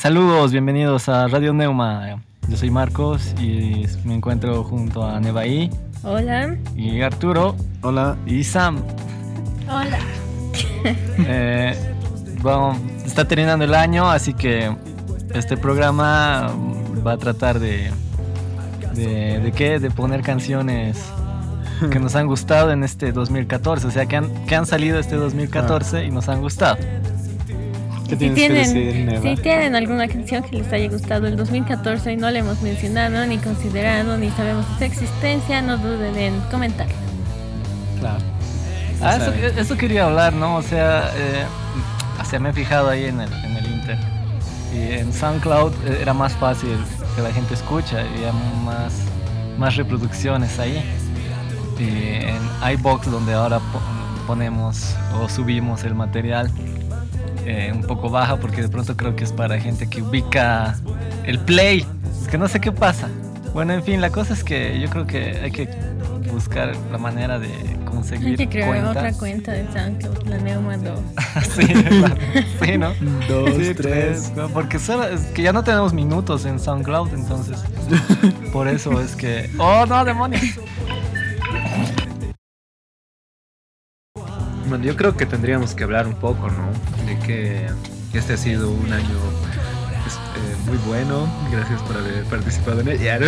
Saludos, bienvenidos a Radio Neuma. Yo soy Marcos y me encuentro junto a Nevaí. Hola. Y Arturo. Hola. Y Sam. Hola. Eh, bueno, está terminando el año, así que este programa va a tratar de, de, de qué, de poner canciones que nos han gustado en este 2014, o sea, que han, que han salido este 2014 y nos han gustado. ¿Qué Si tienen, si tienen alguna canción que les haya gustado el 2014 y no la hemos mencionado, ni considerado, ni sabemos su existencia, no duden en comentar. Claro. Ah, eso, eso quería hablar, ¿no? O sea, eh, o sea, me he fijado ahí en el, en el Inter. Y en SoundCloud eh, era más fácil que la gente escucha y había más, más reproducciones ahí. Y en iBox, donde ahora po- ponemos o subimos el material, eh, un poco baja porque de pronto creo que es para gente que ubica el play. Es que no sé qué pasa. Bueno, en fin, la cosa es que yo creo que hay que buscar la manera de conseguir Hay que crear cuentas. otra cuenta de SoundCloud, la Neuma 2. sí, ¿verdad? sí, ¿no? Dos, Sí, tres. ¿no? Porque solo es que ya no tenemos minutos en SoundCloud, entonces por eso es que. ¡Oh, no, demonios! Bueno, yo creo que tendríamos que hablar un poco, ¿no? De que este ha sido un año pues, eh, muy bueno. Gracias por haber participado en él. Ya, ¿no?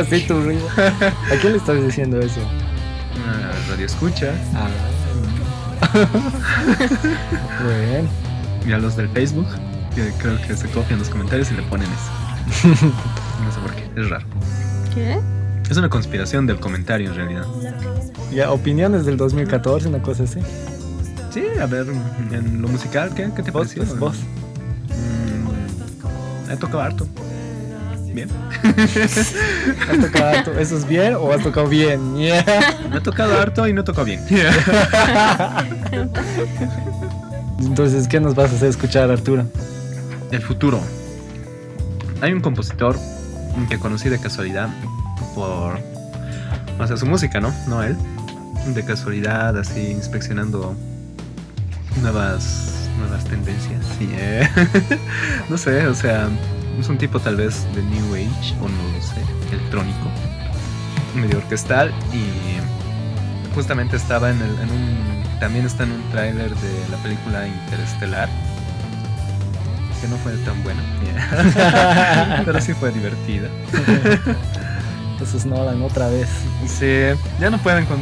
Así tu ruido? ¿A quién le estás diciendo eso? Una radio escucha. Ah. Muy bien. Y a los del Facebook, que creo que se copian los comentarios y le ponen eso. No sé por qué, es raro. ¿Qué? Es una conspiración del comentario en realidad. Ya, opiniones del 2014, una cosa así. Sí, a ver, en lo musical, ¿qué, qué te Vos, pareció? pues, vos. Mm, he tocado harto. Bien. ¿Has tocado harto? ¿Eso es bien o has tocado bien? Yeah. Me he tocado harto y no he tocado bien. Entonces, ¿qué nos vas a hacer escuchar, Arturo? El futuro. Hay un compositor que conocí de casualidad por. O sea, su música, ¿no? No él. De casualidad, así inspeccionando nuevas, nuevas tendencias. Eh, no sé, o sea, es un tipo tal vez de New Age, o no sé, electrónico, medio orquestal. Y justamente estaba en, el, en un. También está en un tráiler de la película Interestelar que no fue tan bueno. Pero sí fue divertida. Entonces, Nolan, otra vez. Sí, ya no pueden con,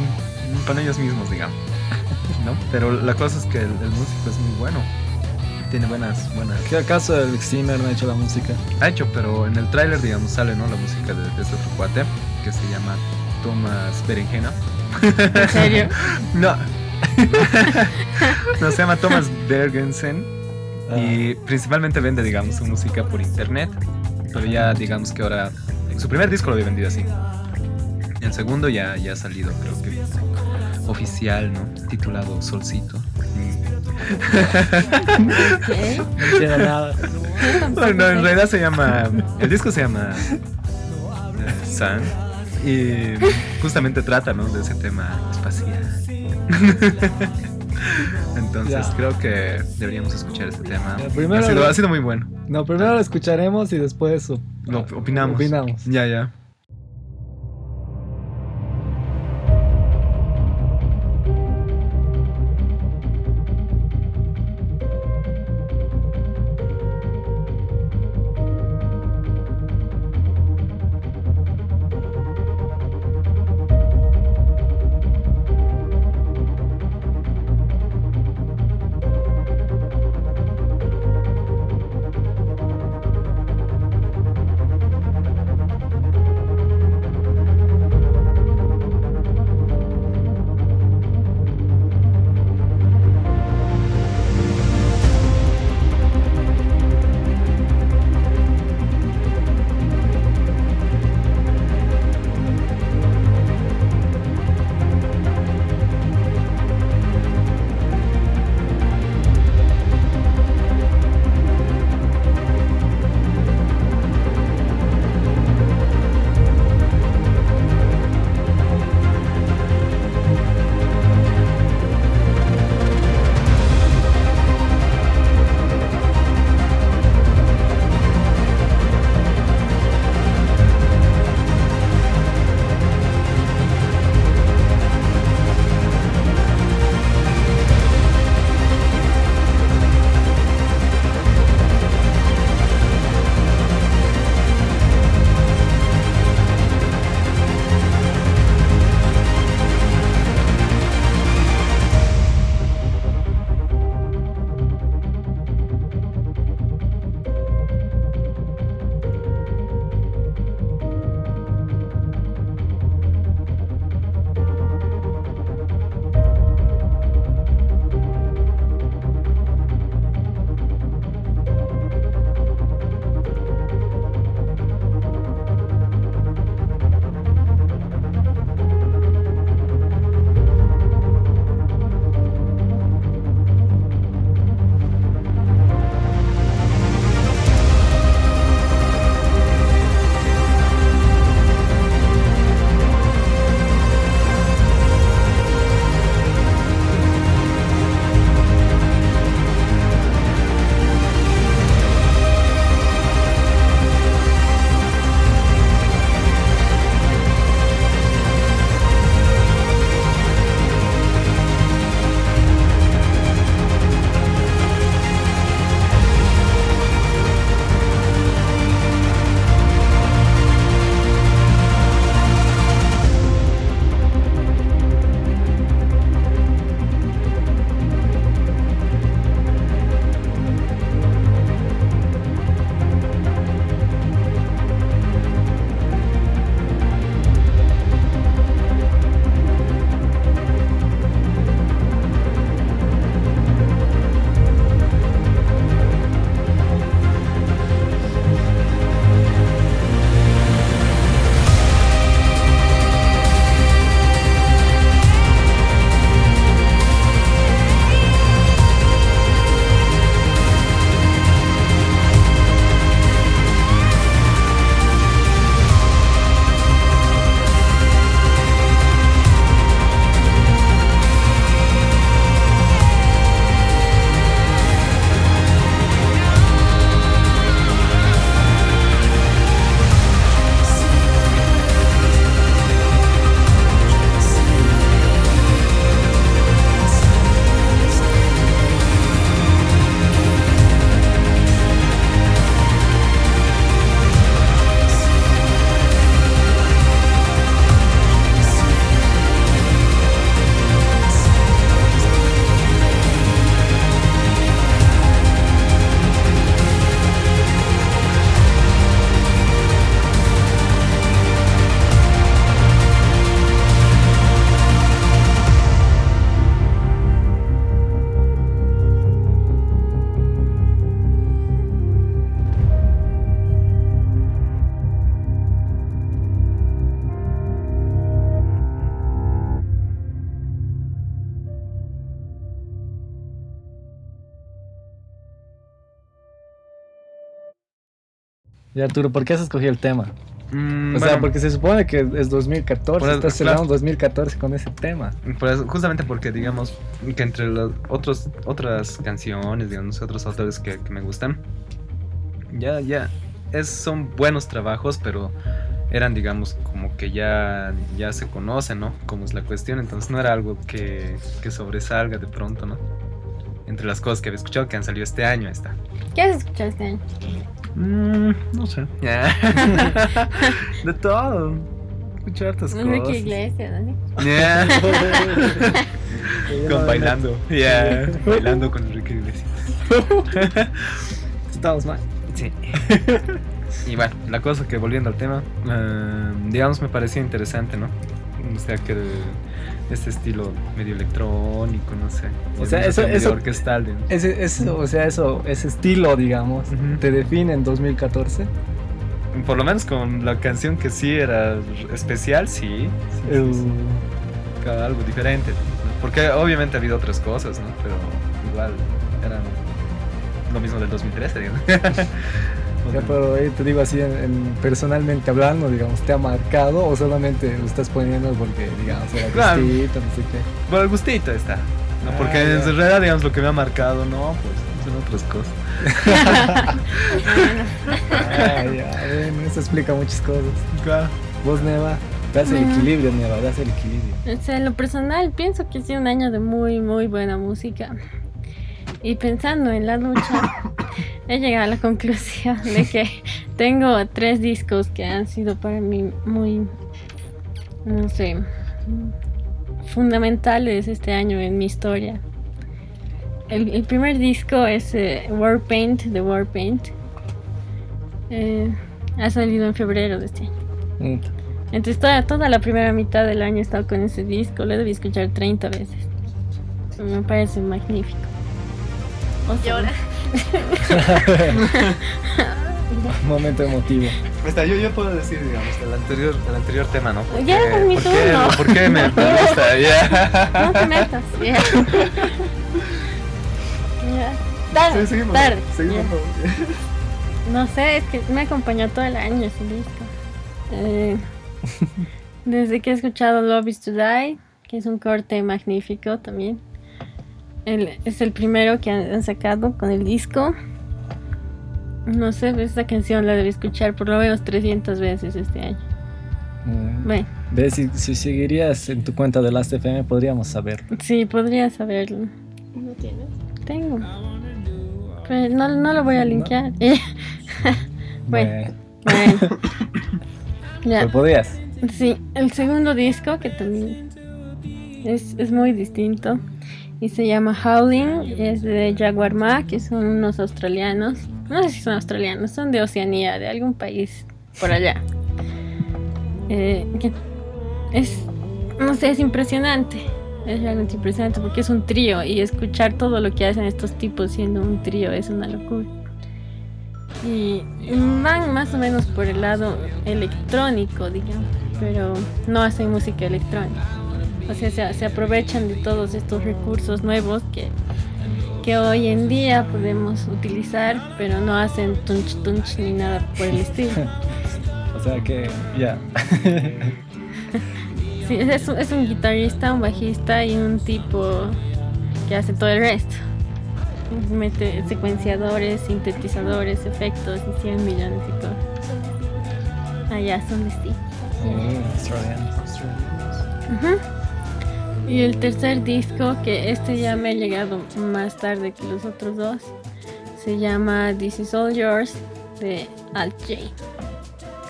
con ellos mismos, digamos. ¿No? Pero la cosa es que el, el músico es muy bueno. Tiene buenas, buenas. ¿Qué acaso el Zimmer no ha hecho la música? Ha hecho, pero en el tráiler, digamos, sale, ¿no? La música de, de este otro cuate que se llama Thomas Berenjena. ¿En serio? No. no, se llama Thomas Bergensen. Y principalmente vende, digamos, su música por internet. Pero ya, digamos que ahora. Su primer disco lo había vendido así. El segundo ya, ya ha salido, creo que oficial, ¿no? Titulado Solcito. ¿Qué? No entiendo nada. Bueno, en realidad se llama. El disco se llama. eh, Sun. Y justamente trata, ¿no? De ese tema espacial. Entonces Ya. creo que deberíamos escuchar este tema. Primero ha, sido, lo- ha sido muy bueno. No, primero lo escucharemos y después op- Lo op- opinamos. opinamos. Ya, ya. Y Arturo, ¿por qué has escogido el tema? Mm, o sea, bueno, porque se supone que es 2014, Por eso, estás claro. celebrando 2014 con ese tema. por eso- justamente porque, digamos, que entre las otros, otras canciones, digamos, otros autores que, que me gustan, ya, ya, es, son buenos trabajos, pero eran, digamos, como que ya, ya se conocen, ¿no? Como es la cuestión, entonces no era algo que, que sobresalga de pronto, ¿no? Entre las cosas que había escuchado que han salido este año, está. ¿Qué has escuchado este año? Mm, no sé. de todo. Escucho hartas Enrique cosas. Iglesias, ¿no? Yeah. con bailando. Yeah. bailando con Enrique Iglesias. Estamos mal. Sí. Y bueno, la cosa que volviendo al tema, eh, digamos, me parecía interesante, ¿no? O sea, que el- este estilo medio electrónico, no sé. O sea, eso- eso- orquestal. Ese, ese- o sea, eso, ese estilo, digamos, Ujú. te define en 2014. Por lo menos con la canción que sí era especial, sí. sí, sí, El- sí. Cada algo diferente. Porque obviamente ha habido otras cosas, ¿no? Pero igual eran lo mismo del 2013, pero ahí te digo así, en, en- personalmente hablando, digamos, ¿te ha marcado o solamente lo estás poniendo porque, digamos, era Claro. gustito, no sé qué? Bueno, el gustito está. ¿no? Ah, Porque ya. en realidad, digamos, lo que me ha marcado, no, pues son otras cosas. Ah, ya, bueno, eso explica muchas cosas. Claro. Vos, Neva, das el equilibrio, Neva, das el equilibrio. O sea, en lo personal pienso que ha sido un año de muy, muy buena música. Y pensando en la lucha, he llegado a la conclusión de que tengo tres discos que han sido para mí muy, no sé, fundamentales este año en mi historia. El, el primer disco es eh, Warpaint de Warpaint. Eh, ha salido en febrero de este año. Mm, Entonces toda, toda la primera mitad del año he estado con ese disco, lo debí escuchar 30 veces. Me parece magnífico. Sea, Momento emotivo. Está, yo, yo puedo decir, digamos, el anterior, el anterior tema, ¿no? Ya es mi ¿por qué, turno. ¿Por qué me, gusta? Ya. No te metas. ya. Ya. Tarde, Sí, seguimos, tarde. seguimos. No sé, es que me acompañó todo el año ese disco. Eh, desde que he escuchado Love is to Die, que es un corte magnífico también. El- es el primero que han, han sacado con el disco. No sé, esta canción la debí escuchar por lo menos 300 veces este año. Mm. Bueno, Ve, si, si seguirías en tu cuenta de Last.fm podríamos saber. sí, podría saberlo. ¿No tienes? Tengo. Pero no, no lo voy a linkear. bueno, Eh, bueno. Ya. pero podrías. Sí, el segundo disco que también es, es muy distinto y se llama Howling, es de Jaguar Ma, que son unos australianos, no sé si son australianos, son de Oceanía, de algún país por allá. Eh, es, no sé, es impresionante, es realmente impresionante porque es un trío y escuchar todo lo que hacen estos tipos siendo un trío es una locura. Y van más o menos por el lado electrónico, digamos, pero no hacen música electrónica. O sea, se, se aprovechan de todos estos recursos nuevos que, que hoy en día podemos utilizar, pero no hacen tunch tunch ni nada por el estilo. O sea que, ya. Sí, es, un- es un guitarrista, un bajista y un tipo que hace todo el resto. Mete secuenciadores, sintetizadores, efectos y 100 millones de cosas. Allá son de Steve. Mm, australiano. Ujú. Y el tercer disco, que este ya me ha llegado más tarde que los otros dos, se llama This Is All Yours de Alt J.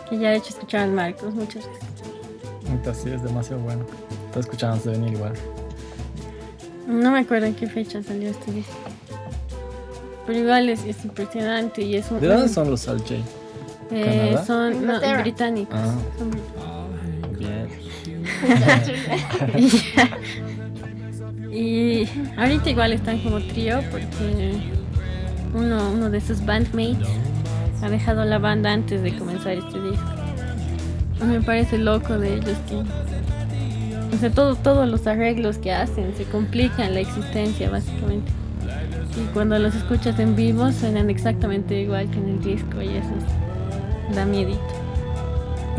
Que ya he hecho escuchar al Marcos muchas veces. Entonces sí, es demasiado bueno. Está escuchando de venir igual. No me acuerdo en qué fecha salió este disco. Pero igual es, es impresionante y es un... ¿De dónde son los Al J? Eh, son no, británicos. Ah. Son británicos. Y ahorita igual están como trío porque uno, uno de sus bandmates ha dejado la banda antes de comenzar este disco. Me parece loco de ellos que o sea, todo, todos los arreglos que hacen se complican la existencia básicamente. Y cuando los escuchas en vivo suenan exactamente igual que en el disco y eso es da miedito.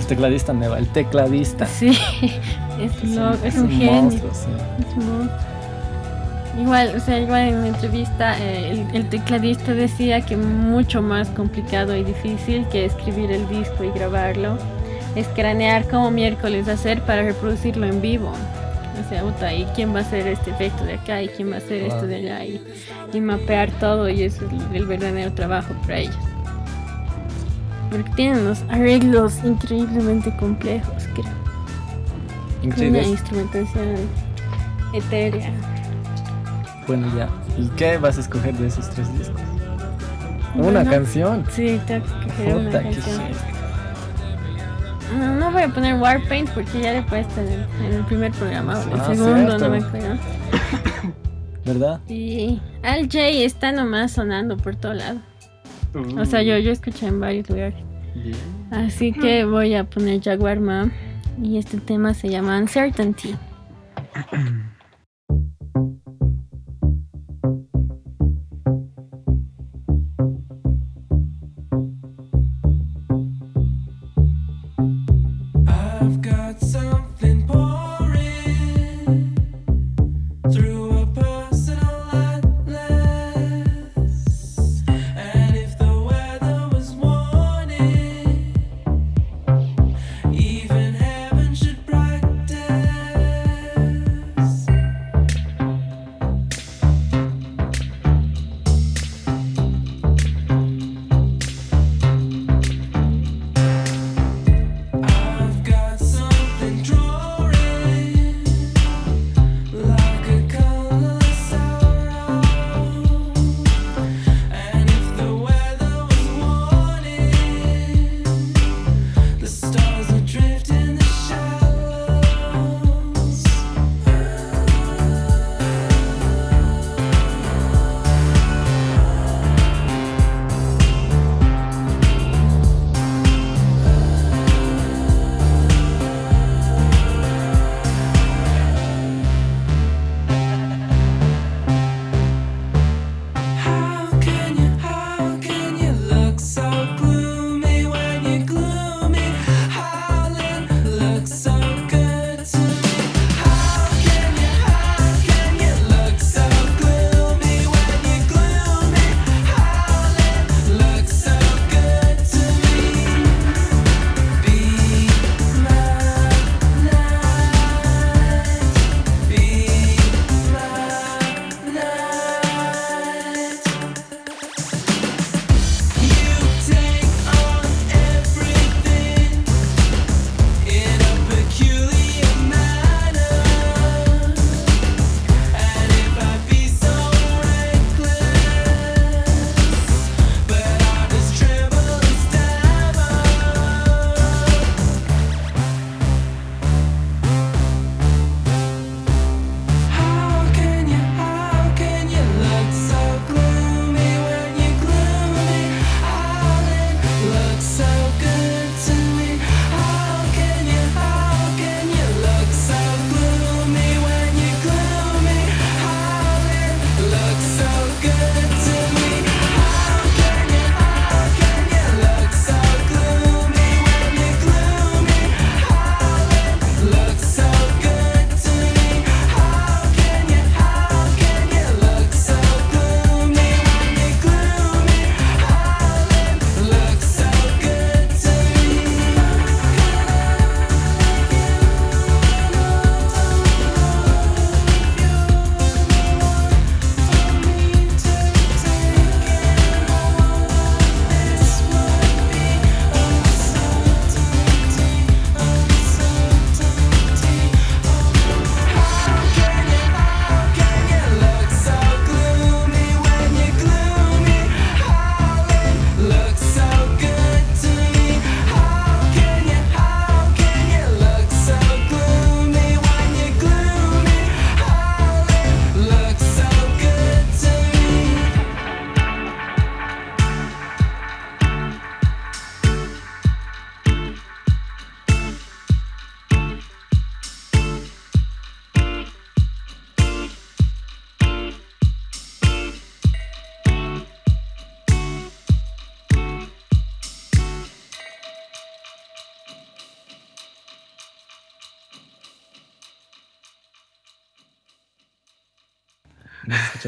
El tecladista Neva, el tecladista. Sí, es, lo, es, un, genio. Monstruo, sí. Es un monstruo. Igual, o sea, igual en la entrevista eh, el, el, tecladista decía que mucho más complicado y difícil que escribir el disco y grabarlo es cranear como miércoles hacer para reproducirlo en vivo. O sea, puta, ¿y quién va a hacer este efecto de acá? ¿Y quién va a hacer esto de allá? Y, y, mapear todo y eso es el, verdadero trabajo para ellos. Porque tienen unos arreglos increíblemente complejos, creo. Una instrumentación etérea. Bueno, ya. ¿Y qué vas a escoger de esos tres discos? ¿Una canción? Sí, tengo que escoger una canción. No, no voy a poner Warpaint porque ya le he puesto en el, primer programa. el ah, segundo no me acuerdo. ¿Verdad? Y Al J está nomás sonando por todo lado. O sea, yo, yo escuché en varios lugares. Así que voy a poner Jaguar Mom. Y este tema se llama Uncertainty.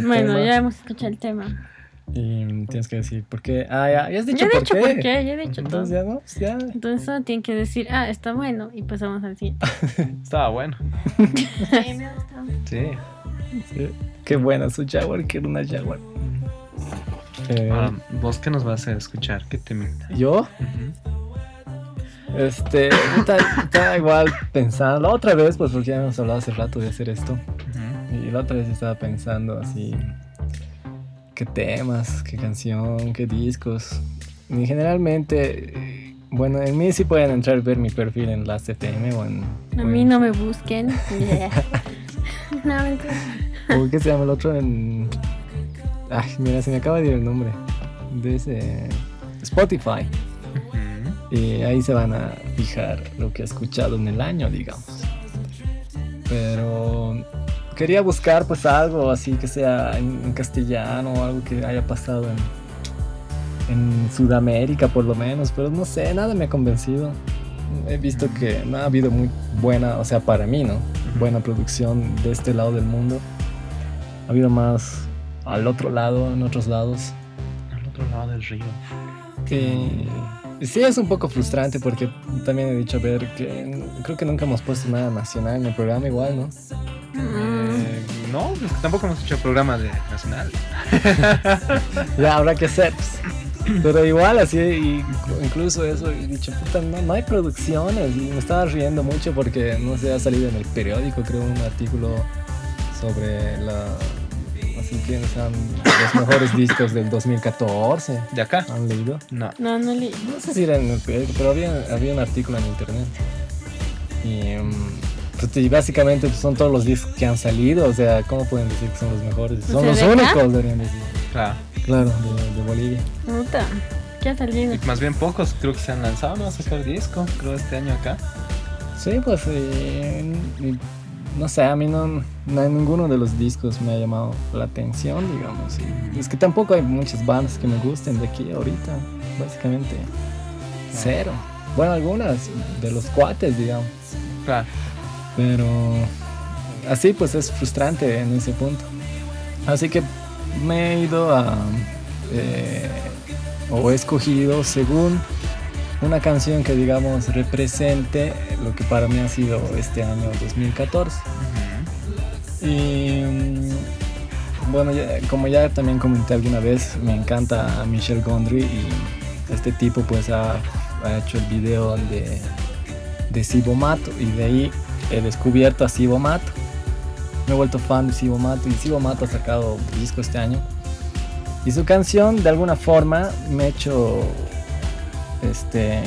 Bueno, ya hemos escuchado el tema. Y tienes que decir por qué. Ah, ya, ya has dicho, ya he por, dicho qué. por qué, ya he dicho Entonces todo. ya no, pues ya. Entonces solo tienen que decir, ah, está bueno, y pasamos al siguiente. Estaba bueno. Sí, me. Sí. Sí. Qué buena su Jaguar, quiero una Jaguar. Eh, Ahora, ¿vos qué nos vas a escuchar? ¿Qué te? Yo, este, está, está igual pensando, la otra vez, pues porque ya hemos hablado hace rato de hacer esto, y la otra vez estaba pensando así, qué temas, qué canción, qué discos, y generalmente, eh, bueno, en mí sí pueden entrar a ver mi perfil en la CTM o en... A o mí en- no me busquen. Yeah. no, mentira. ¿Cómo que se llama el otro? En... Ay, mira, se me acaba de ir el nombre. De ese... Spotify. Y ahí se van a fijar lo que he escuchado en el año, digamos. Pero quería buscar pues algo así que sea en, en castellano o algo que haya pasado en, en Sudamérica por lo menos, pero no sé, nada me ha convencido. He visto que no ha habido muy buena, o sea, para mí, ¿no? Buena producción de este lado del mundo. Ha habido más al otro lado, en otros lados. Al otro lado del río. Y sí es un poco frustrante porque también he dicho, a ver, que creo que nunca hemos puesto nada nacional en el programa igual, ¿no? No, es que tampoco hemos hecho programa de nacional. Ya habrá que hacer. pues. Pero igual así, y incluso eso, he dicho, puta, no, no hay producciones. Y me estaba riendo mucho porque, no sé, ha salido en el periódico, creo, un artículo sobre la... Así que son los mejores discos del 2014. ¿De acá? ¿Han leído? No. No, no le. No sé si era en el periódico, pero había, había un artículo en internet. Y, pues, y básicamente pues, son todos los discos que han salido. O sea, ¿cómo pueden decir que son los mejores? Son sea, los únicos, deberían decir. Claro. Claro, de, de Bolivia. Puta. ¿Qué ha salido? Y más bien pocos creo que se han lanzado, ¿no? A sacar disco, creo, este año acá. Sí, pues, y no sé, a mí no, no- ninguno de los discos me ha llamado la atención, digamos. Y es que tampoco hay muchas bandas que me gusten de aquí ahorita, básicamente. Cero. Bueno, algunas de los cuates, digamos. Claro. Pero así pues es frustrante en ese punto. Así que me he ido a... eh, o he escogido según una canción que digamos represente lo que para mí ha sido este año 2014. Y bueno, ya- como ya también comenté alguna vez, me encanta Michel Gondry y este tipo pues ha, ha hecho el video de, de Sibo Mato y de ahí he descubierto a Sibo Mato. Me he vuelto fan de Sibo Mato y Sibo Mato ha sacado disco este año. Y su canción de alguna forma me ha hecho, este,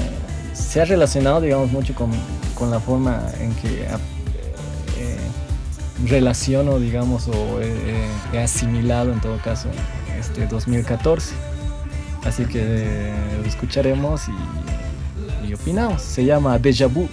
se ha relacionado digamos mucho con, con la forma en que ah, eh, relaciono digamos o eh, he asimilado en todo caso este 2014. Así que eh, lo escucharemos y, y opinamos. Se llama Deja Vu.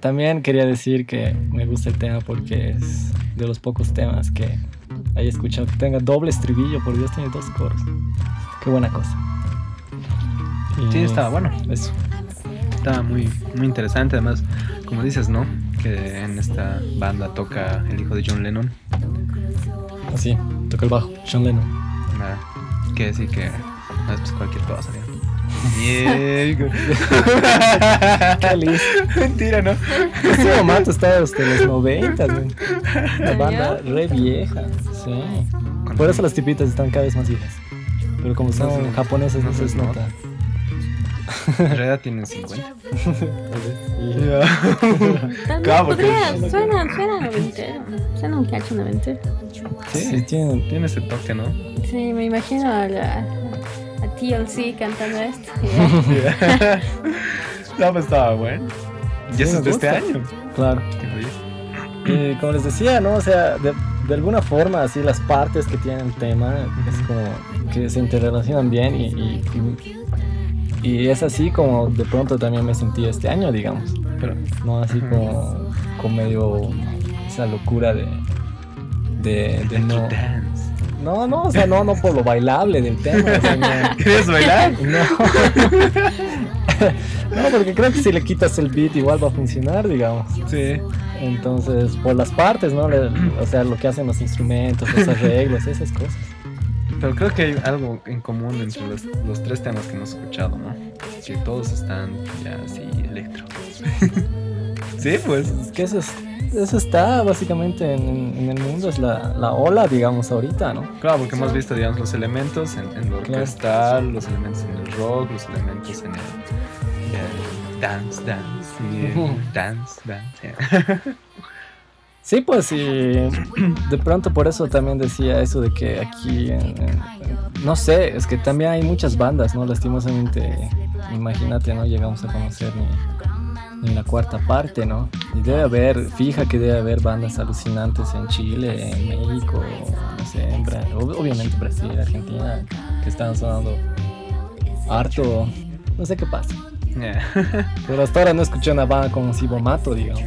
También quería decir que me gusta el tema porque es de los pocos temas que haya escuchado que tenga doble estribillo, por Dios tiene dos coros. Qué buena cosa. Y Sí, estaba bueno. Eso. Estaba muy, muy interesante, además, como dices, ¿no? Que en esta banda toca el hijo de John Lennon. Así, toca el bajo, Sean Lennon. Nada, que decir que no es pues cualquier cosa. Qué listo. Mentira, ¿no? Este momento está desde los 90, güey. La banda re vieja. Sí. Por eso las tipitas están cada vez más viejas. Pero como son No no no se nota. En realidad tienen 50. También podría, suena, suena noventero. Suena un cacho noventero. Sí, tienen. Tiene ese toque, ¿no? Sí, me imagino a, la, TLC cantando esto. no, pues estaba bueno. Y Sí, eso es de este año. Claro. Y como les decía, ¿no? O sea, de, de alguna forma, así las partes que tienen el tema es como que se interrelacionan bien y, y, y- y es así como de pronto también me sentí este año, digamos. Pero, ¿no? Así como, como medio esa locura de, de, de no... No, no, o sea, no, no por lo bailable del tema. o sea, no. ¿Quieres bailar? No. no, porque creo que si le quitas el beat igual va a funcionar, digamos. Sí. Entonces, por las partes, ¿no? O sea, lo que hacen los instrumentos, los arreglos, esas cosas. Pero creo que hay algo en común entre los, los tres temas que hemos escuchado, ¿no? Que todos están ya así electro. Sí, pues. Es que eso, es- eso está básicamente en, en el mundo, es la, la ola, digamos, ahorita, ¿no? Claro, porque hemos visto, digamos, los elementos en, en lo Claro. orquestal, los elementos en el rock, los elementos en el, el dance, dance, y el Ujú. dance, dance. yeah. Sí, pues, y de pronto por eso también decía eso de que aquí, en- en- no sé, es que también hay muchas bandas, ¿no? Lastimosamente, imagínate, no llegamos a conocer ni, ni la cuarta parte, ¿no? Y debe haber, fija que debe haber bandas alucinantes en Chile, en México, no sé, en Bra- ob- obviamente Brasil, Argentina, que están sonando harto. No sé qué pasa. Yeah. Pero hasta ahora no escuché una banda como Sibomato, digamos.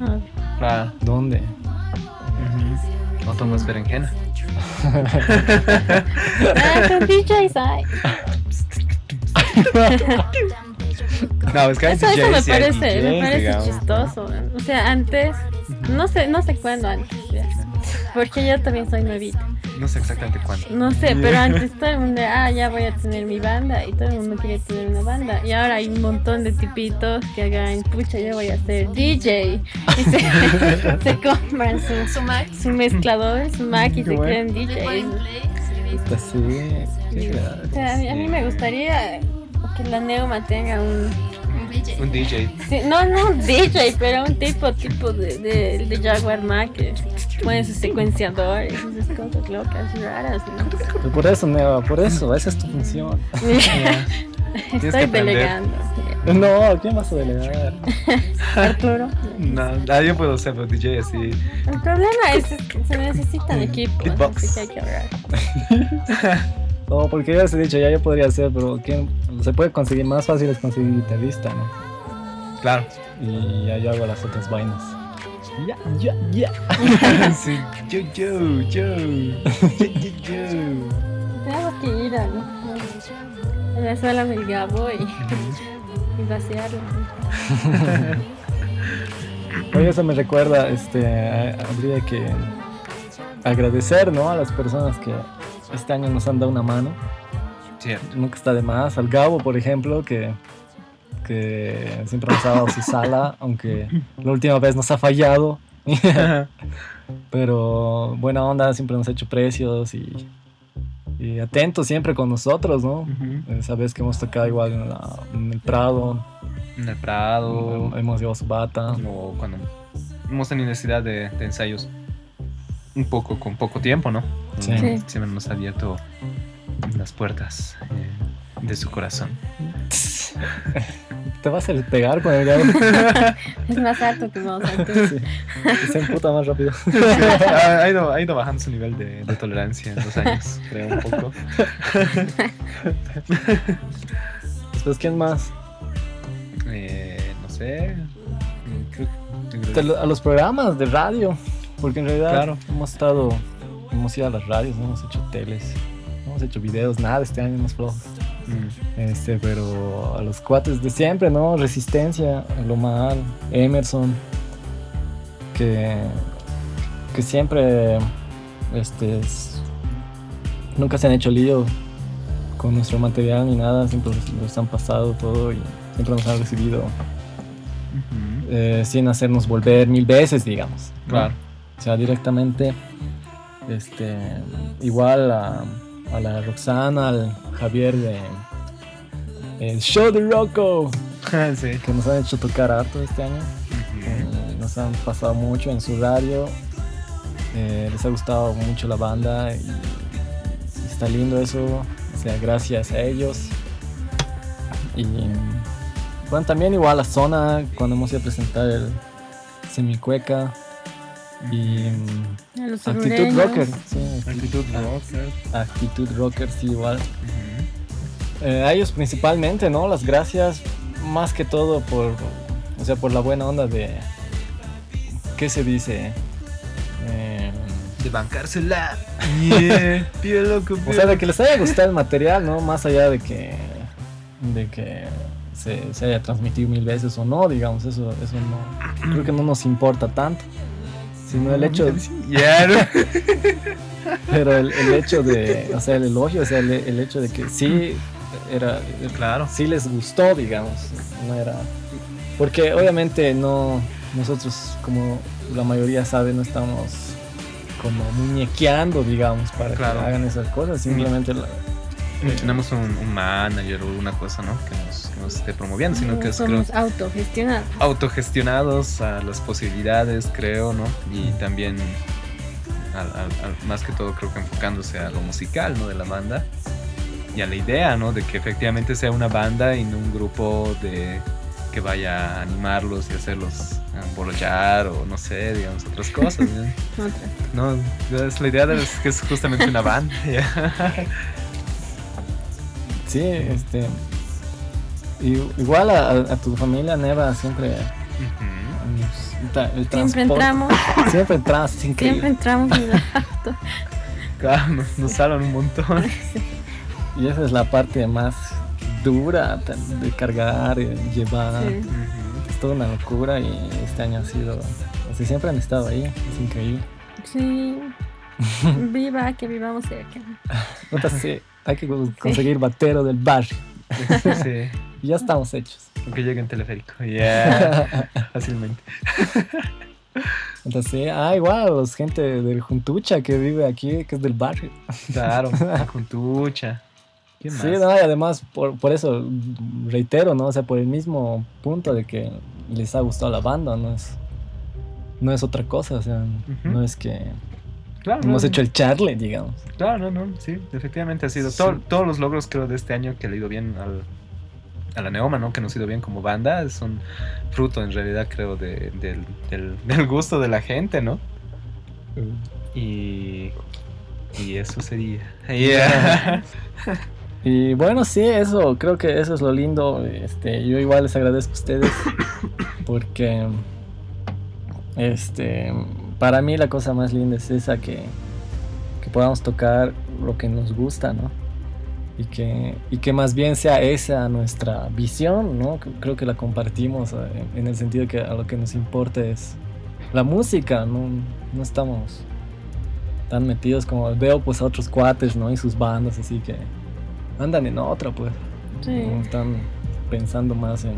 Ah, claro. ¿Dónde? No tomas berenjena. Ah, con DJs hay. No, es que Eso, eso me DJs parece, me parece digamos. chistoso. O sea, antes, no sé, no sé cuándo antes, ya. porque yo también soy nuevita. No sé exactamente cuándo. No sé, pero antes todo el mundo, ah, ya voy a tener mi banda y todo el mundo quería tener una banda. Y ahora hay un montón de tipitos que hagan, pucha, yo voy a ser DJ. Y se, se compran su, Su Mac. su mezclador, su Mac y se bueno. creen Le ponen DJs. play, servicio. Sí, qué grave. O sea, a mí, a mí me gustaría que la Neuma tenga un... Un DJ. Un DJ. sí, no, no un DJ, pero un tipo tipo de, de, de Jaguar Mac que pone sus secuenciadores, esas cosas locas, raras. ¿no? Pero por eso, Neva, por eso, esa es tu función. Estoy delegando. No, ¿quién vas a delegar? Arturo. No, yo puedo ser un DJ así. El problema es que se necesitan equipos, Beatbox. así que hay que ahorrar. No, porque ya se ha dicho, ya yo podría hacer, pero ¿quién? se puede conseguir más fácil es conseguir guitarrista, ¿no? Claro. Y ya yo hago las otras vainas. Ya, ya, ya. sí. Yo, yo, yo. Yo, yo, yo. Tenemos que ir a, a la sala del Gabo y, y vaciarlo. Oye, eso me recuerda, este, habría que agradecer, ¿no? A las personas que este año nos han dado una mano. Cierto. Nunca está de más. Al Gabo, por ejemplo, que, que siempre nos ha dado su sala, aunque la última vez nos ha fallado. Pero buena onda, siempre nos ha hecho precios y, y atento siempre con nosotros, ¿no? Esa vez que hemos tocado igual en, la- en el Prado, En el Prado. hemos llevado su bata. O cuando hemos tenido necesidad de, de ensayos un poco con poco tiempo, ¿no? Sí. Sí. Siempre nos ha abierto las puertas eh, de su corazón. Te vas a pegar con el Gabo. Es más alto que vos. Sí. Se emputa más rápido. ha, ha ido, ha ido bajando su nivel de, de tolerancia en los años, creo, un poco. Después, ¿quién más? Eh, no sé. mm, Creo, creo- Te lo- A los programas de radio. Porque en realidad Claro. hemos estado, hemos ido a las radios, no hemos hecho teles, no hemos hecho videos, nada este año más flojos. Mm, Este, pero a los cuates de siempre, ¿no? Resistencia, Lomal, Emerson, que, que siempre, este, es- nunca se han hecho lío con nuestro material ni nada, siempre los han pasado todo y siempre nos han recibido eh, sin hacernos volver mil veces, digamos. Claro. O sea, directamente, este, igual a, a la Roxana, al Javier de el show de Rocco, sí. que nos han hecho tocar harto este año. Eh, nos han pasado mucho en su radio. eh, les ha gustado mucho la banda y, y está lindo eso. O sea, gracias a ellos. Y bueno, también igual a Zona cuando hemos ido a presentar el Semicueca y los Actitud. Rocker. Sí, Actitud rocker. Actitud Rocker, sí, igual. Eh, a ellos principalmente, ¿no? Las gracias más que todo por, o sea, por la buena onda de, ¿qué se dice? Eh, De bancársela. Yeah. Pío loco, o sea, de que les haya gustado el material, ¿no? Más allá de que, de que se, se haya transmitido mil veces o no, digamos, eso, eso no, creo que no nos importa tanto. Sino el hecho, Ya, ¿no? pero el, el hecho de, o sea, el elogio, o sea, el, el hecho de que sí era, Claro. sí les gustó, digamos. No era. Porque obviamente no. Nosotros, como la mayoría sabe, no estamos como muñequeando, digamos, para Claro. que hagan esas cosas. Simplemente la- tenemos un, un manager o alguna cosa, ¿no? Que nos, que nos esté promoviendo, sino que es creo, somos autogestionados. autogestionados a las posibilidades, creo, ¿no? Y también, al- al- al- más que todo, creo que enfocándose a lo musical, ¿no? De la banda y a la idea, ¿no? De que efectivamente sea una banda y no un grupo de que vaya a animarlos y hacerlos emborrachar o no sé, digamos, otras cosas. ¿no? Otra. No, es la idea de que es justamente una banda. ya. Sí, este. y- igual a, a- a tu familia, Neva, siempre. Ta- el Siempre transporte- entramos, Siempre entramos, siempre entramos en auto. Claro, nos, nos salvan un montón. Y esa es la parte más dura de cargar, y llevar. Sí. Es toda una locura y este año ha sido. O sea, siempre han estado ahí, es increíble. Sí. Viva, que vivamos cerca. Puta, sí, hay que co- conseguir batero del barrio. Sí, Y ya estamos hechos. aunque llegue en teleférico. Yeah, fácilmente. Entonces, ah, igual, los gente del Juntucha que vive aquí, que es del barrio. Claro, con tucha. ¿Quién más? Sí, no, y además, por, por eso reitero, ¿no? O sea, por el mismo punto de que les ha gustado la banda, no es, no es otra cosa, o sea, no es que Claro, hemos no, hecho el charle, digamos. Claro, no, no, sí, efectivamente ha sido. Sí. todo- todos los logros, creo, de este año que le ha ido bien al, a la Neoma, ¿no? Que nos ha ido bien como banda, son fruto, en realidad, creo, de- del, del- del gusto de la gente, ¿no? Y. Y eso sería. Yeah. Y bueno, sí, eso, creo que eso es lo lindo. Este, yo igual les agradezco a ustedes porque este, para mí la cosa más linda es esa que, que podamos tocar lo que nos gusta, ¿no? Y que, y que más bien sea esa nuestra visión, ¿no? Creo que la compartimos eh, en, en el sentido que a lo que nos importa es la música, no, no estamos tan metidos como veo pues a otros cuates, ¿no? Y sus bandas, así que andan en otra, pues. Sí. No Están pensando más en...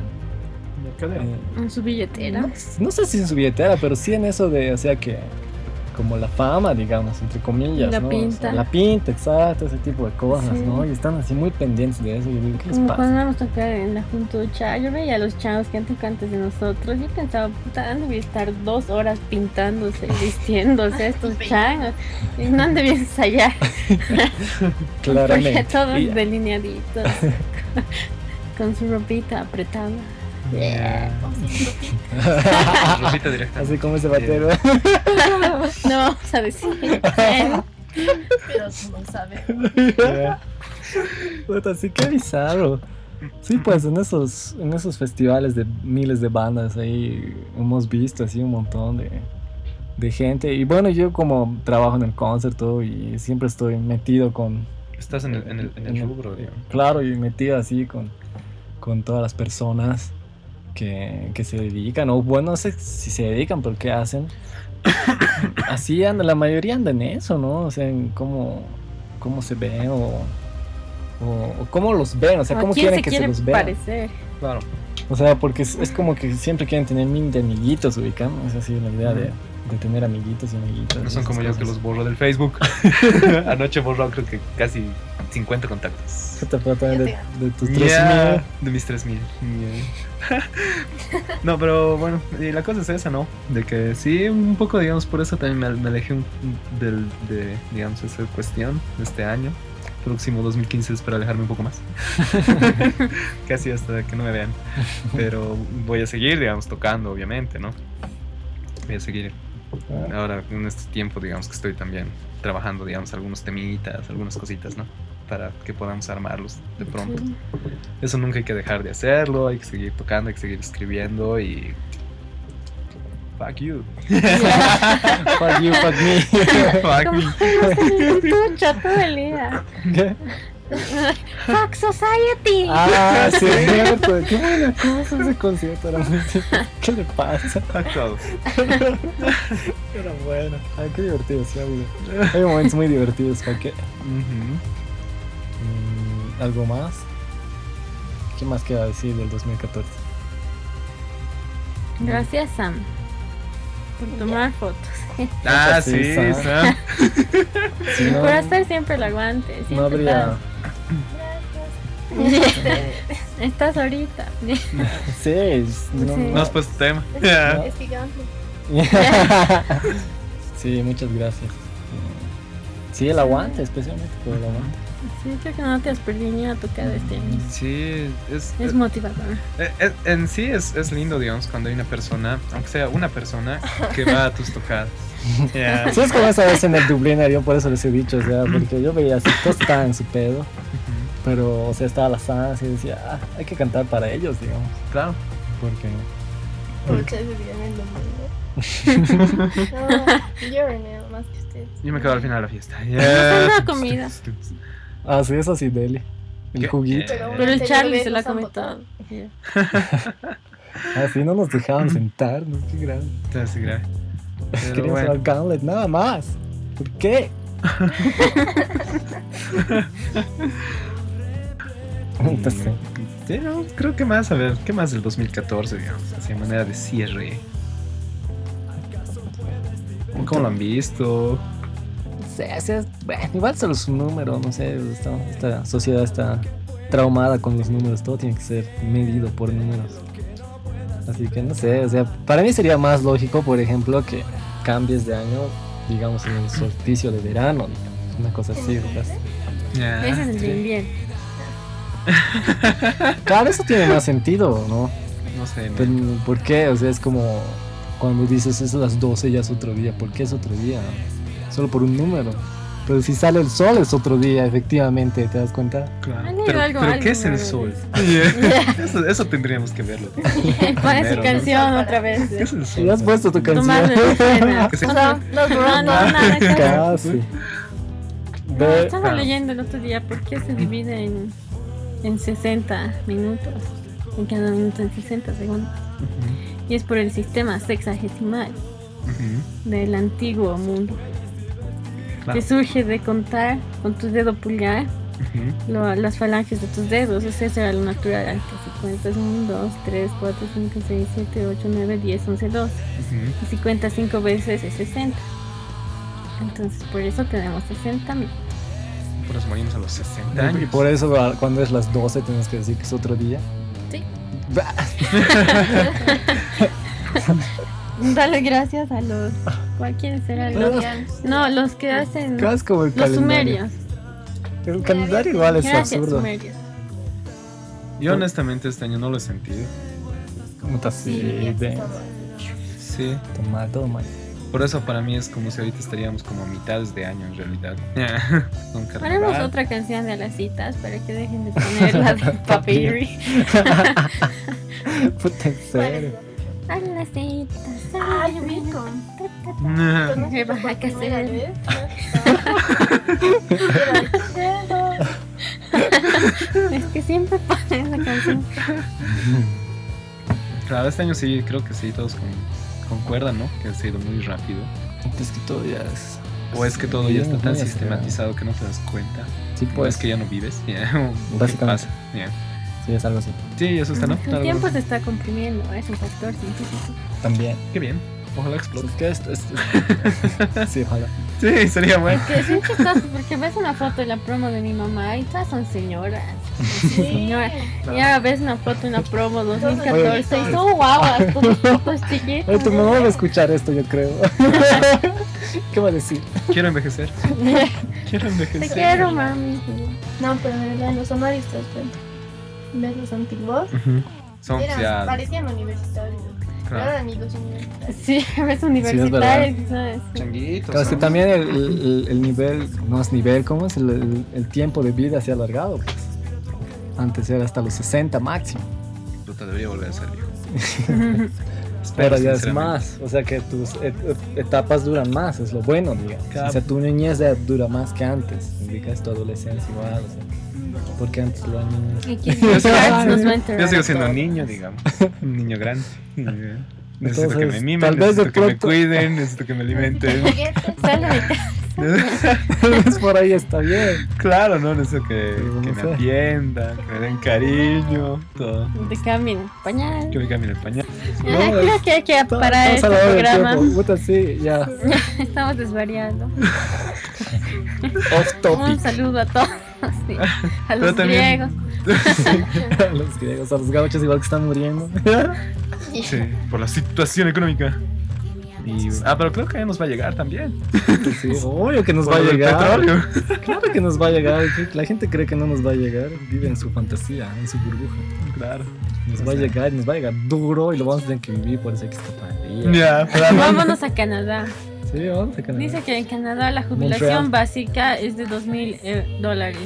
en- En su billetera. no, no sé si en su billetera, pero sí en eso de, o sea, que como la fama, digamos, entre comillas, La ¿no? O sea, pinta. la pinta, exacto, ese tipo de cosas, Sí. ¿no? Y están así muy pendientes de eso. Y digo, ¿qué les Como pasa? cuando íbamos a tocar en la Juntucha, yo veía a los chavos que han tocado antes de nosotros y pensaba, puta, han debido estar dos horas pintándose, vistiéndose estos changos. Y no han debido ensayar. Porque todos delineaditos, con su ropita apretada. Yeah. Directa. Así como ese batero. No vamos a decir. quién. Pero tú no sabes. Puta, sí, qué bizarro. Sí, pues en esos, en esos festivales de miles de bandas ahí hemos visto así un montón de, de gente. Y bueno, yo como trabajo en el concierto y siempre estoy metido con, Estás en el, en el, en el rubro, digamos. claro, y metido así con, con todas las personas que, que se dedican, o bueno, no sé si se dedican, pero qué hacen. Así anda, la mayoría anda en eso, ¿no? O sea, en cómo, cómo se ven o, o, o cómo los ven, o sea, ¿A cómo quieren se que quiere se los vean. parecer? Claro. O sea, porque es, es como que siempre quieren tener mil de amiguitos, ubican. Es así la idea de, de tener amiguitos y amiguitas. No son como yo que cosas. los borro del Facebook. Anoche borró creo que casi 50 contactos. También de, de tus tres Yeah, de mis 3000. Yeah. no, pero bueno, y la cosa es esa, ¿no? De que sí, un poco, digamos, por eso también me, me alejé un- del, de, digamos, esa cuestión de este año. Próximo 2015 espero alejarme un poco más. Casi hasta que no me vean. Pero voy a seguir, digamos, tocando, obviamente, ¿no? Voy a seguir ahora en este tiempo, digamos que estoy también trabajando, digamos, algunos temitas, algunas cositas, ¿no? Para que podamos armarlos de pronto. Sí. Eso nunca hay que dejar de hacerlo, hay que seguir tocando, hay que seguir escribiendo y... Fuck you. Fuck you, fuck me. Fuck me. Juntucha todo el día. Fuck Society. Ah, sí, cierto. Qué buena cosa ese concierto. Era muy... ¿Qué le pasa? Todos. Era bueno. Ay, qué divertido, sí, amigo. Hay momentos muy divertidos. ¿Para qué? Mm, ¿Algo más? ¿Qué más queda decir del 2014? Gracias, Sam, por tomar fotos. Ah, Sí, sí, Sam. Sam. Si no, por hacer siempre el aguante. Siempre no habría. estás- Estás ahorita. Sí, es- no- Sí. No has puesto tema. Es gigante. sí, muchas gracias. Sí, el aguante, especialmente por el aguante. Sí, creo que no te has perdido ni una tocada este año. Sí, es, Es motivador. Eh, eh, en sí es, es lindo, digamos, cuando hay una persona, aunque sea una persona, que va a tus tocadas. Ya. Sí, es como esa vez en el Dubliner, yo por eso les he dicho, o sea, porque yo veía así, todos estaban en su pedo, pero, o sea, estaba la sans y decía, ah, hay que cantar para ellos, digamos. Claro. Porque Por ese día en el domingo. No, yo reneo más que ustedes. Yo me quedo al final de la fiesta. Ya. da comida. Ah, sí, eso sí, Deli. El ¿Qué? juguito. Pero, Pero el Charlie se la nos han come botado. todo. Sí. Ah, no nos dejaban sentarnos, qué grave. Está así grave. Queríamos bueno. al Gauntlet, nada más. ¿Por qué? Entonces, Sí, no, creo que más, a ver, ¿qué más del 2014, digamos? Así de manera de cierre. ¿Cómo lo han visto? o sea, bueno, igual solo es un número, no sé, esta, esta sociedad está traumada con los números, todo tiene que ser medido por números. Así que no sé, o sea, para mí sería más lógico, por ejemplo, que cambies de año, digamos, en el solsticio de verano, digamos, una cosa así, ¿verdad? Ese es el de invierno. Claro, eso tiene más sentido, ¿no? No sé, Pero, me- ¿Por qué? O sea, es como cuando dices es a las 12 ya es otro día. ¿Por qué es otro día? Solo por un número. Pero si sale el sol es otro día, efectivamente, ¿te das cuenta? claro. Algo, Pero, algo, pero algo, ¿qué es el algo. sol? eso, eso tendríamos que verlo. Pon esa Primero, ¿no? canción otra vez. ¿Qué es el sol? Y has puesto tu canción. No, No, no, casi. Estaba leyendo el otro día por qué se divide en, en 60 minutos. En cada minuto en 60 segundos. Ujú, Y es por el sistema sexagesimal ujú, del antiguo mundo. claro. Que surge de contar con tu dedo pulgar Ujú, lo- las falanges de tus dedos. O sea, eso era lo natural antes. Si cuentas 1, 2, 3, 4, 5, 6, 7, 8, 9, 10, 11, 12. ujú. Y si cuentas 5 veces es 60. Entonces, por eso tenemos 60 mil. Por eso morimos a los 60 Y años. por eso cuando es las 12 tienes que decir que es otro día. Sí. Bah, Dale gracias a los. ¿Cuál quién será? Los, no, los que hacen. casi como el Los calendario. sumerios. El calendario igual es Gracias, absurdo. sumerios. Yo honestamente este año no lo he sentido. Puta, sí, de- Sí. Toma, todo mal. Por eso para mí es como si ahorita estaríamos como a mitades de año en realidad. Ponemos otra canción de las citas para que dejen de poner la de Papiri. Puta, en serio. A las citas. Ay, rico. ¿Qué vas a hacer? Es que siempre ponen esa canción. Claro, este año sí, creo que sí, todos con- concuerdan, ¿no? Que ha sido muy rápido. Es que todo ya es. O es que todo ya está tan sistematizado que no te das cuenta. Sí, O pues. es que ya no vives. ya, o qué Básicamente. pasa, ya. Sí, es algo así. Sí, eso está, ¿no? El tiempo se está comprimiendo, es un factor científico. También. Qué bien. Ojalá Es explote. que esto es. sí, ojalá. Sí, sería bueno. Que es bien chistoso porque ves una foto de la promo de mi mamá y todas son señoras. Señora. Y ahora ves una foto una promo 2014 y son guaguas, todas fotos chiquitas. Oye, tu mamá va a escuchar esto, yo creo. ¿Qué va a decir? Quiero envejecer. Quiero Te envejecer. quiero, mami. No, pero de verdad, los sonarios te das cuenta. ¿Ves los antiguos? Ujú. Son Eran, ya. parecían universitarios. Claro. eran amigos universitarios. Sí, ves universitarios, ¿sabes? Changuitos. Claro, es que también el, el- el nivel, no es nivel, ¿cómo es? El, el- el tiempo de vida se ha alargado, pues. Antes era hasta los 60 máximo. Puta, debería volver a ser viejo. Pero ya es más. O sea que tus et- et- etapas duran más, es lo bueno, digamos. Claro. O sea, tu niñez ya dura más que antes. Indicas tu adolescencia igual, o sea. Porque antes los niños. Yo sigo siendo niño, digamos. Un niño grande. Necesito que me mimen, tal vez de necesito que me pronto- cuiden, necesito que me alimenten. Solo por ahí está bien. claro, ¿no? Necesito que, que no me atiendan, que me den cariño, todo. te cambien el pañal. Que me cambien el pañal. Ah, creo que hay que parar este programa. Puta, sí, ya. Estamos desvariando. Off Un topic. saludo a todos. sí. A los griegos. a los griegos, a los gauchos igual que están muriendo. Sí, por la situación económica. Y, ah, pero creo que ya nos va a llegar también. Sí, obvio que nos Por va a llegar. petróleo. Claro que nos va a llegar. La gente cree que no nos va a llegar. Vive en su fantasía, en su burbuja. Claro. Nos O va a llegar, nos va a llegar duro y lo vamos a tener que vivir por esa escapadilla. Ya, claro. Vámonos a Canadá. Sí, vamos a Canadá. Dice que en Canadá la jubilación Montreal. básica es de 2.000 eh, dólares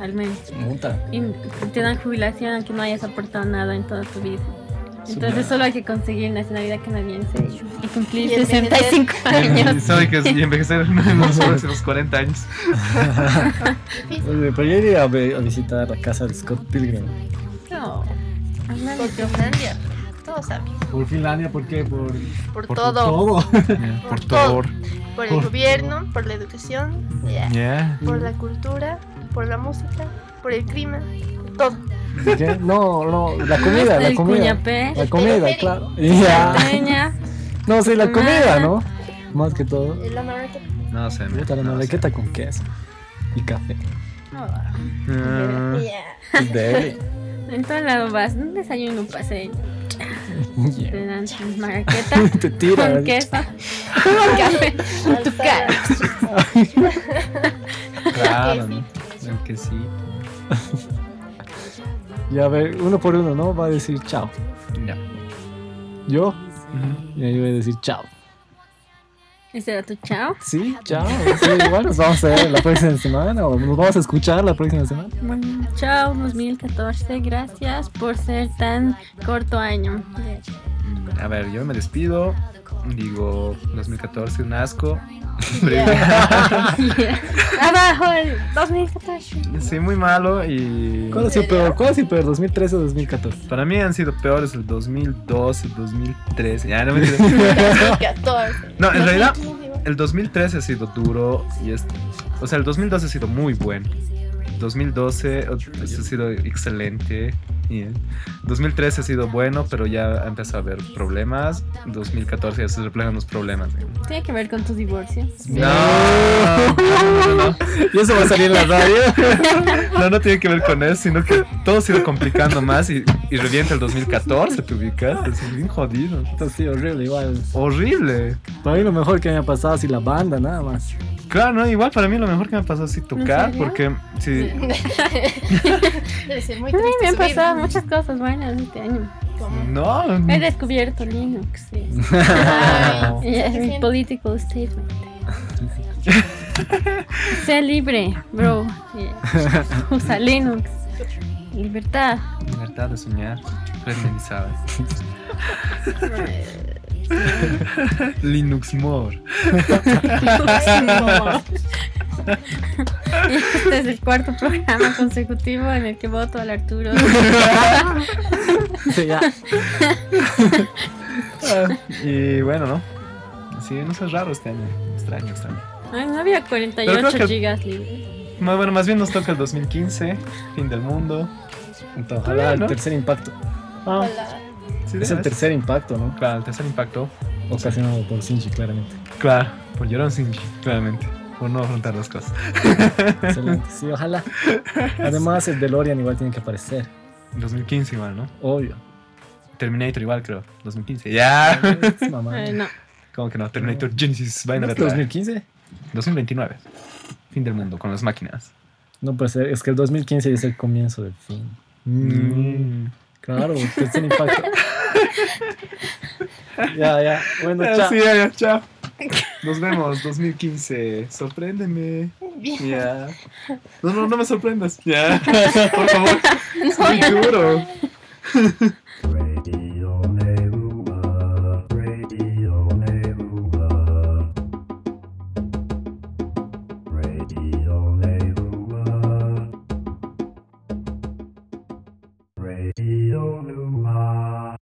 al mes. Multa. Y te dan jubilación aunque no hayas aportado nada en toda tu vida. Entonces solo hay que conseguir nacionalidad canadiense y cumplir Y envejecer. 65 años. Sabe que es y envejecer en los próximos 40 años. Oye, Pero yo iría a, visitar la casa de Scott Pilgrim. No. Por Finlandia. Todos saben. ¿Por Finlandia? ¿Por qué? Por, Por, Por todo. todo. Por todo. favor. Por el Por- gobierno, por la educación, yeah, Ya. por la cultura, por la música, por el clima, por todo. ¿Qué? No, no, la comida, la comida. La comida, claro. Ya. No, sí, la Ah. comida, ¿no? Más que todo. La. No sé. Puta, la no marraqueta con queso y café. Ah, Yeah. Es deli. En todo lado vas, un desayuno paseño. Yeah. Te dan tu marraqueta Te tira. con queso, con café, en tu cara. Claro, ¿no? El quesito. Ya, a ver, uno por uno, ¿no? Va a decir chao. Ya. Yo, Ujú. y yo voy a decir chao. Ese era tu chao. Sí, chao. Sí, igual nos vamos a ver la próxima semana o nos vamos a escuchar la próxima semana. Bueno, chao 2014, gracias por ser tan corto año. A ver, yo me despido. Digo, 2014, un asco. Abajo el 2014. Sí, muy malo y... ¿Cuál ha sido peor? ¿Cuál ha sido peor? ¿2013 o 2014? Para mí han sido peores el 2012, el 2013. Ya, no me 14. No, en realidad, 2015 igual. el 2013 ha sido duro y es... O sea, el 2012 ha sido muy bueno. 2012 ha sido excelente. Y el 2013 ha sido bueno, pero ya ha empezado a haber problemas. 2014 ya se reflejan los problemas. Tiene que ver con tu divorcio. No, no, no, no. Y eso va a salir en la radio. No, no tiene que ver con eso, sino que todo se ha ido complicando más y, y revienta el 2014, te ubicas. Es bien jodido. Esto sí, horrible, igual. Horrible. Para mí lo mejor que me ha pasado es la banda, nada más. Claro, no, igual para mí lo mejor que me ha pasado es tocar, porque sí, Debe ser muy A mí triste me han subir. pasado muchas cosas buenas este año. No, He descubierto Linux. sí. Ay, es ¿qué mi political statement. Sea libre, bro. Yeah. Usa Linux. Libertad. libertad de soñar, Fred Mendizábal. Linux More. Y este es el cuarto programa consecutivo en el que voto al Arturo. Sí, ya. Y bueno, ¿no? Sí, no es raro este año. Extraño, extraño. Ay, no había Pero 48 creo que- gigas libres. No, bueno, más bien nos toca el 2015, fin del mundo. Entonces, ojalá el ¿no? tercer impacto. Ah, Hola. Sí, Es el tercer impacto, ¿no? Claro, el tercer impacto. Ocasionado por Sinchi, claramente. Claro, por Llorón Sinji, claramente. Por no afrontar las cosas. Excelente. Sí, ojalá. Además, el DeLorean igual tiene que aparecer. 2015 igual, ¿no? Obvio. Terminator igual, creo. 2015. Ya. Es mamá. Eh, no. ¿Cómo que no? Terminator Genesis. Vayan a ¿No es verla. 2015? 2029. Fin del mundo con las máquinas. No puede ser. Es que el 2015 es el comienzo del fin. Mm. Claro, tercer impacto. ya, ya. Bueno, Ah, chao. sí, ya, ya, chao. Nos vemos 2015. Sorpréndeme. Bien. Ya. No, no, no me sorprendas. Ya. Por favor. Es muy duro. Illuminati.